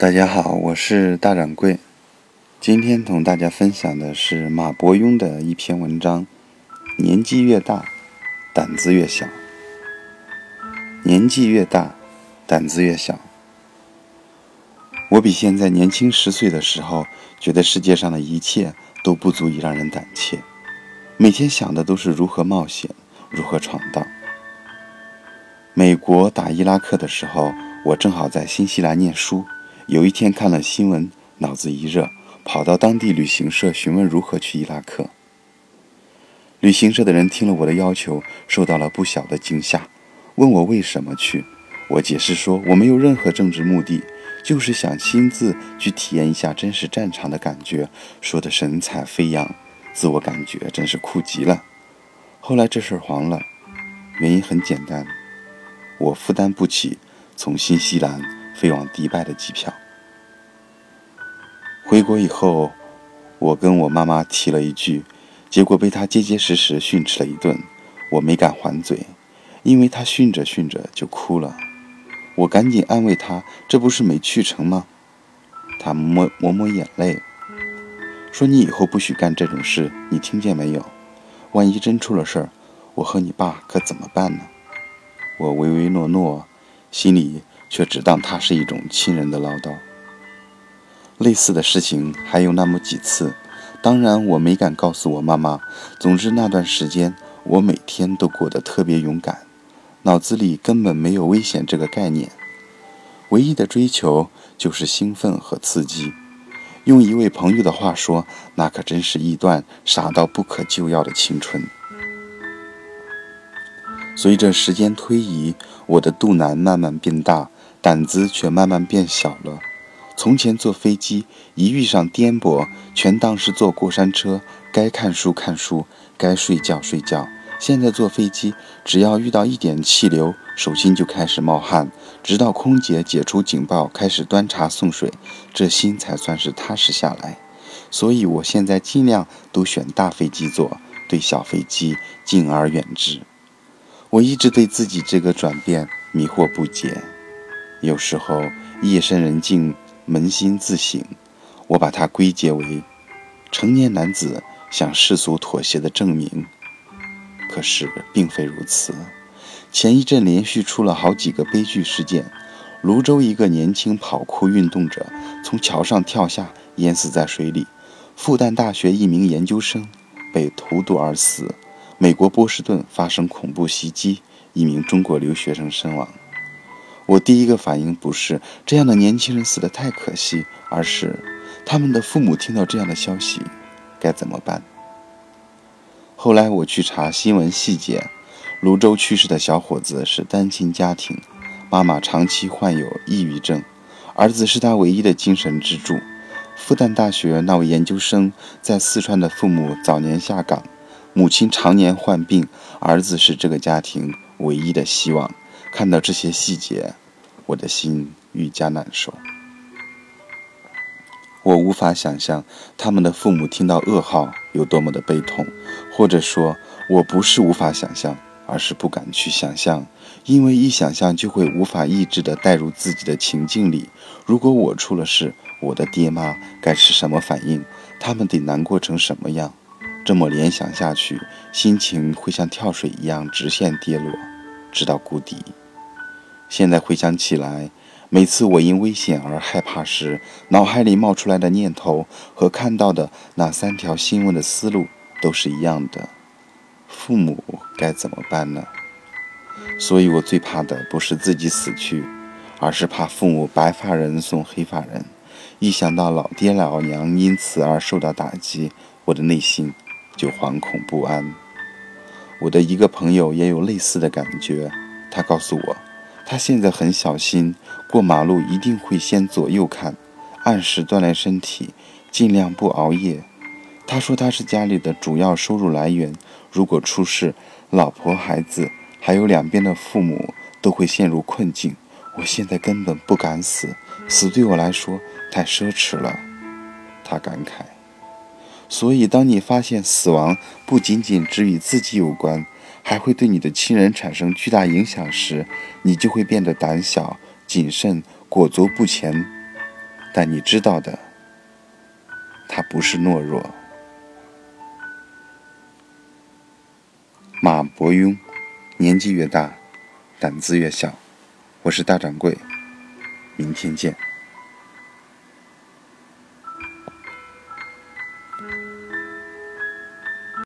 大家好，我是大掌柜。今天同大家分享的是马伯庸的一篇文章：年纪越大，胆子越小。年纪越大，胆子越小。我比现在年轻十岁的时候，觉得世界上的一切都不足以让人胆怯，每天想的都是如何冒险，如何闯荡。美国打伊拉克的时候，我正好在新西兰念书。有一天看了新闻，脑子一热，跑到当地旅行社询问如何去伊拉克。旅行社的人听了我的要求，受到了不小的惊吓，问我为什么去。我解释说我没有任何政治目的，就是想亲自去体验一下真实战场的感觉，说的神采飞扬，自我感觉真是酷极了。后来这事儿黄了，原因很简单。我负担不起从新西兰飞往迪拜的机票。回国以后，我跟我妈妈提了一句，结果被她结结实实训斥了一顿。我没敢还嘴，因为她训着训着就哭了。我赶紧安慰她：“这不是没去成吗？”她抹抹抹眼泪，说：“你以后不许干这种事，你听见没有？万一真出了事儿，我和你爸可怎么办呢？”我唯唯诺诺，心里却只当他是一种亲人的唠叨。类似的事情还有那么几次，当然我没敢告诉我妈妈。总之那段时间，我每天都过得特别勇敢，脑子里根本没有危险这个概念，唯一的追求就是兴奋和刺激。用一位朋友的话说，那可真是一段傻到不可救药的青春。随着时间推移，我的肚腩慢慢变大，胆子却慢慢变小了。从前坐飞机，一遇上颠簸，全当是坐过山车，该看书看书，该睡觉睡觉。现在坐飞机，只要遇到一点气流，手心就开始冒汗，直到空姐解除警报，开始端茶送水，这心才算是踏实下来。所以我现在尽量都选大飞机坐，对小飞机敬而远之。我一直对自己这个转变迷惑不解，有时候夜深人静，扪心自省，我把它归结为成年男子向世俗妥协的证明。可是并非如此。前一阵连续出了好几个悲剧事件：泸州一个年轻跑酷运动者从桥上跳下，淹死在水里；复旦大学一名研究生被荼毒而死。美国波士顿发生恐怖袭击，一名中国留学生身亡。我第一个反应不是这样的年轻人死得太可惜，而是他们的父母听到这样的消息该怎么办？后来我去查新闻细节，泸州去世的小伙子是单亲家庭，妈妈长期患有抑郁症，儿子是他唯一的精神支柱。复旦大学那位研究生在四川的父母早年下岗。母亲常年患病，儿子是这个家庭唯一的希望。看到这些细节，我的心愈加难受。我无法想象他们的父母听到噩耗有多么的悲痛，或者说，我不是无法想象，而是不敢去想象，因为一想象就会无法抑制地带入自己的情境里。如果我出了事，我的爹妈该是什么反应？他们得难过成什么样？这么联想下去，心情会像跳水一样直线跌落，直到谷底。现在回想起来，每次我因危险而害怕时，脑海里冒出来的念头和看到的那三条新闻的思路都是一样的：父母该怎么办呢？所以我最怕的不是自己死去，而是怕父母白发人送黑发人。一想到老爹老娘因此而受到打击，我的内心。就惶恐不安。我的一个朋友也有类似的感觉，他告诉我，他现在很小心，过马路一定会先左右看，按时锻炼身体，尽量不熬夜。他说他是家里的主要收入来源，如果出事，老婆、孩子还有两边的父母都会陷入困境。我现在根本不敢死，死对我来说太奢侈了。他感慨。所以，当你发现死亡不仅仅只与自己有关，还会对你的亲人产生巨大影响时，你就会变得胆小、谨慎、裹足不前。但你知道的，他不是懦弱。马伯庸，年纪越大，胆子越小。我是大掌柜，明天见。